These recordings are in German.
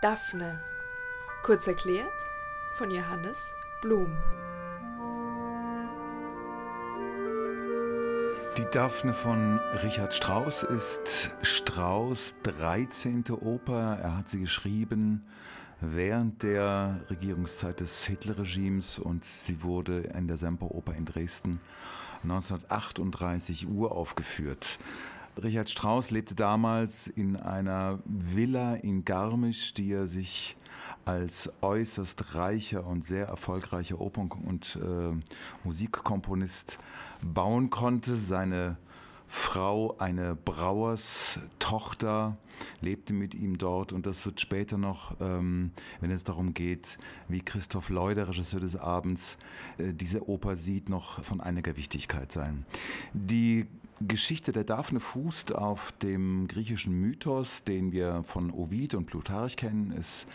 Daphne. Kurz erklärt von Johannes Blum. Die Daphne von Richard Strauss ist Strauss 13. Oper. Er hat sie geschrieben während der Regierungszeit des Hitlerregimes und sie wurde in der Semperoper in Dresden 1938 uraufgeführt. Richard Strauss lebte damals in einer Villa in Garmisch, die er sich als äußerst reicher und sehr erfolgreicher Opern- und äh, Musikkomponist bauen konnte. Seine Frau, eine Brauerstochter, lebte mit ihm dort und das wird später noch, ähm, wenn es darum geht, wie Christoph Leuder, Regisseur des Abends, äh, diese Oper sieht, noch von einiger Wichtigkeit sein. Die Geschichte der Daphne fußt auf dem griechischen Mythos, den wir von Ovid und Plutarch kennen. Es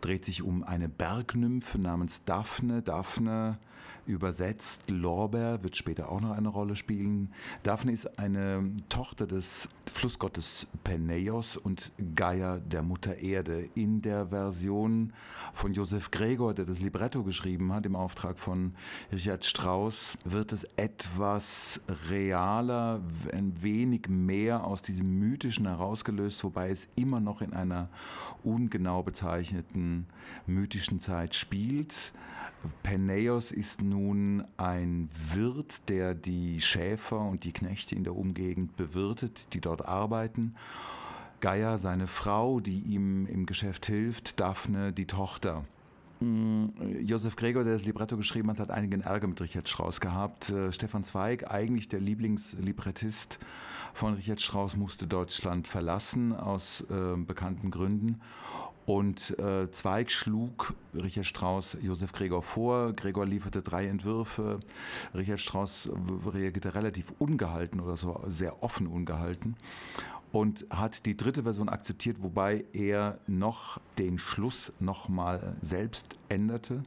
dreht sich um eine Bergnymphe namens Daphne. Daphne übersetzt Lorber wird später auch noch eine Rolle spielen. Daphne ist eine Tochter des Flussgottes Peneios und Gaia der Mutter Erde. In der Version von Josef Gregor, der das Libretto geschrieben hat, im Auftrag von Richard Strauss, wird es etwas realer, ein wenig mehr aus diesem Mythischen herausgelöst, wobei es immer noch in einer ungenau bezeichneten mythischen Zeit spielt. Peneios ist nun ein Wirt, der die Schäfer und die Knechte in der Umgegend bewirtet, die dort arbeiten. Gaia, seine Frau, die ihm im Geschäft hilft, Daphne, die Tochter. Mm, Josef Gregor, der das Libretto geschrieben hat, hat einigen Ärger mit Richard Strauss gehabt. Äh, Stefan Zweig, eigentlich der Lieblingslibrettist von Richard Strauss, musste Deutschland verlassen aus äh, bekannten Gründen. Und äh, Zweig schlug Richard Strauss Josef Gregor vor. Gregor lieferte drei Entwürfe. Richard Strauss reagierte relativ ungehalten oder so sehr offen ungehalten und hat die dritte Version akzeptiert, wobei er noch den Schluss nochmal selbst änderte.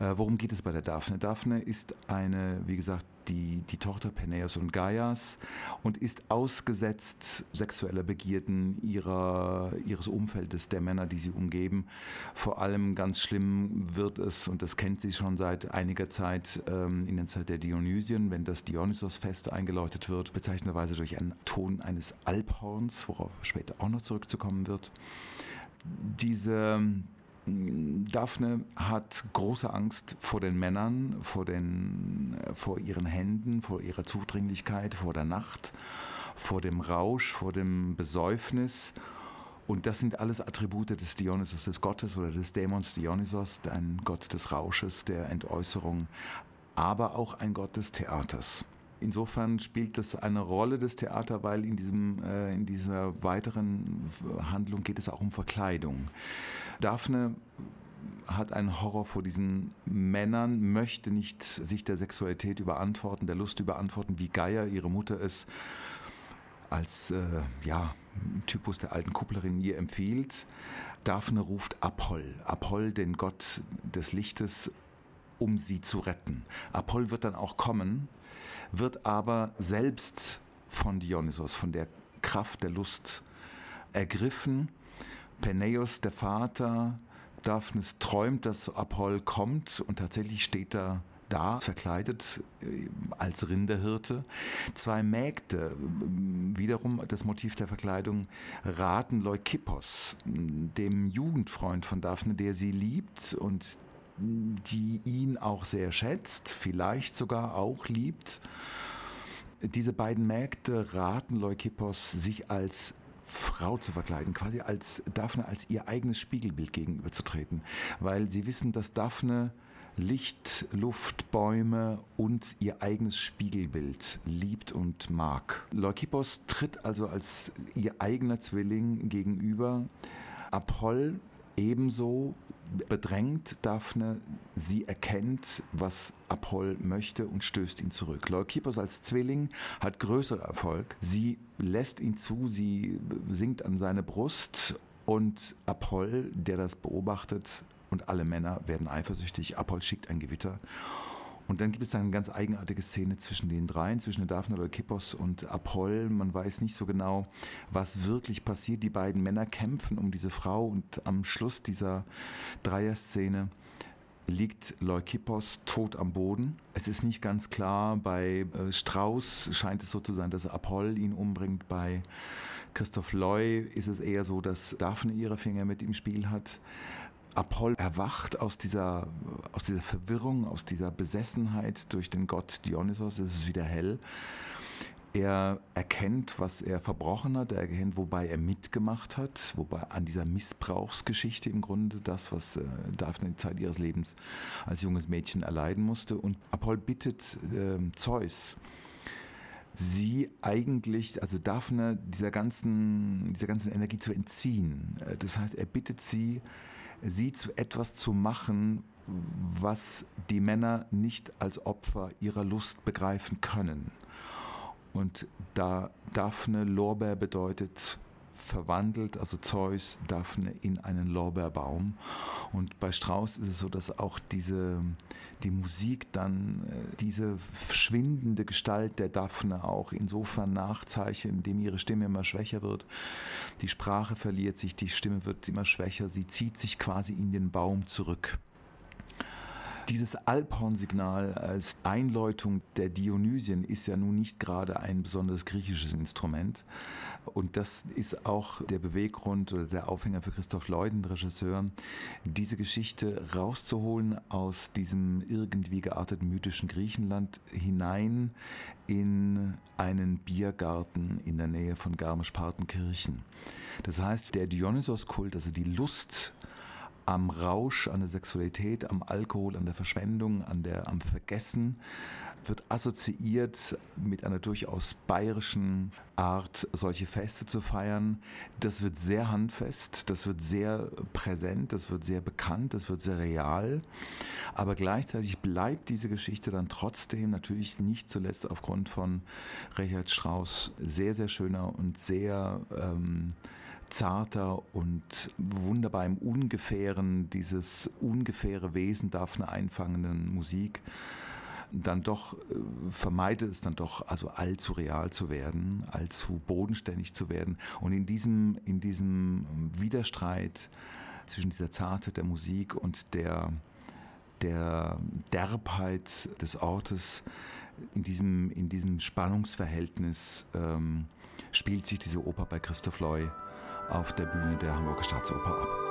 Äh, worum geht es bei der Daphne? Daphne ist eine, wie gesagt, die, die Tochter Peneios und Gaias und ist ausgesetzt sexueller Begierden ihrer, ihres Umfeldes, der Männer, die sie umgeben. Vor allem ganz schlimm wird es, und das kennt sie schon seit einiger Zeit, ähm, in der Zeit der Dionysien, wenn das Dionysos-Fest eingeläutet wird, bezeichnenderweise durch einen Ton eines Alphorns, worauf später auch noch zurückzukommen wird. Diese Daphne hat große Angst vor den Männern, vor, den, vor ihren Händen, vor ihrer Zudringlichkeit, vor der Nacht, vor dem Rausch, vor dem Besäufnis. Und das sind alles Attribute des Dionysos, des Gottes oder des Dämons Dionysos, ein Gott des Rausches, der Entäußerung, aber auch ein Gott des Theaters. Insofern spielt das eine Rolle des Theater, weil in, diesem, äh, in dieser weiteren Handlung geht es auch um Verkleidung. Daphne hat einen Horror vor diesen Männern, möchte nicht sich der Sexualität überantworten, der Lust überantworten, wie Gaia, ihre Mutter es als äh, ja, Typus der alten Kupplerin ihr empfiehlt. Daphne ruft Apoll, Apoll, den Gott des Lichtes, um sie zu retten. Apoll wird dann auch kommen, wird aber selbst von Dionysos, von der Kraft der Lust ergriffen. Peneios, der Vater, Daphnis träumt, dass Apoll kommt und tatsächlich steht er da, verkleidet äh, als Rinderhirte. Zwei Mägde, wiederum das Motiv der Verkleidung, raten Leukippos, dem Jugendfreund von Daphne, der sie liebt und die ihn auch sehr schätzt, vielleicht sogar auch liebt. Diese beiden Mägde raten Leukippos, sich als Frau zu verkleiden, quasi als Daphne als ihr eigenes Spiegelbild gegenüberzutreten, weil sie wissen, dass Daphne Licht, Luft, Bäume und ihr eigenes Spiegelbild liebt und mag. Leukippos tritt also als ihr eigener Zwilling gegenüber. Apoll ebenso bedrängt Daphne, sie erkennt, was Apoll möchte und stößt ihn zurück. Leukippos als Zwilling hat größeren Erfolg. Sie lässt ihn zu, sie sinkt an seine Brust und Apoll, der das beobachtet, und alle Männer werden eifersüchtig. Apoll schickt ein Gewitter Und dann gibt es dann eine ganz eigenartige Szene zwischen den dreien, zwischen Daphne Leukippos und Apoll. Man weiß nicht so genau, was wirklich passiert. Die beiden Männer kämpfen um diese Frau und am Schluss dieser Dreierszene liegt Leukippos tot am Boden. Es ist nicht ganz klar, bei äh, Strauß scheint es so zu sein, dass Apoll ihn umbringt. Bei Christoph Loy ist es eher so, dass Daphne ihre Finger mit im Spiel hat. Apoll erwacht aus dieser, aus dieser Verwirrung, aus dieser Besessenheit durch den Gott Dionysos. Es ist wieder hell. Er erkennt, was er verbrochen hat, er erkennt, wobei er mitgemacht hat, wobei an dieser Missbrauchsgeschichte im Grunde das, was äh, Daphne die Zeit ihres Lebens als junges Mädchen erleiden musste. Und Apoll bittet äh, Zeus, sie eigentlich, also Daphne, dieser ganzen, dieser ganzen Energie zu entziehen. Äh, das heißt, er bittet sie, sie zu etwas zu machen, was die Männer nicht als Opfer ihrer Lust begreifen können. Und da Daphne Lorbeer bedeutet, verwandelt, also Zeus, Daphne in einen Lorbeerbaum. Und bei Strauss ist es so, dass auch diese, die Musik dann äh, diese schwindende Gestalt der Daphne auch insofern nachzeichnet, indem ihre Stimme immer schwächer wird. Die Sprache verliert sich, die Stimme wird immer schwächer, sie zieht sich quasi in den Baum zurück. Dieses Alphorn-Signal als Einläutung der Dionysien ist ja nun nicht gerade ein besonders griechisches Instrument. Und das ist auch der Beweggrund oder der Aufhänger für Christoph Leuden, Regisseur, diese Geschichte rauszuholen aus diesem irgendwie gearteten mythischen Griechenland hinein in einen Biergarten in der Nähe von Garmisch-Partenkirchen. Das heißt, der Dionysos-Kult, also die Lust am Rausch, an der Sexualität, am Alkohol, an der Verschwendung, an der, am Vergessen, wird assoziiert mit einer durchaus bayerischen Art, solche Feste zu feiern. Das wird sehr handfest, das wird sehr präsent, das wird sehr bekannt, das wird sehr real. Aber gleichzeitig bleibt diese Geschichte dann trotzdem natürlich nicht zuletzt aufgrund von Richard Strauss sehr, sehr schöner und sehr ähm, zarter und wunderbar im Ungefähren, dieses ungefähre Wesen darf eine einfangenden Musik dann doch äh, vermeidet es dann doch also allzu real zu werden, allzu bodenständig zu werden. Und in diesem in diesem Widerstreit zwischen dieser Zartheit der Musik und der der Derbheit des Ortes in diesem in diesem Spannungsverhältnis ähm, spielt sich diese Oper bei Christoph Loy auf der Bühne der Hamburger Staatsoper ab.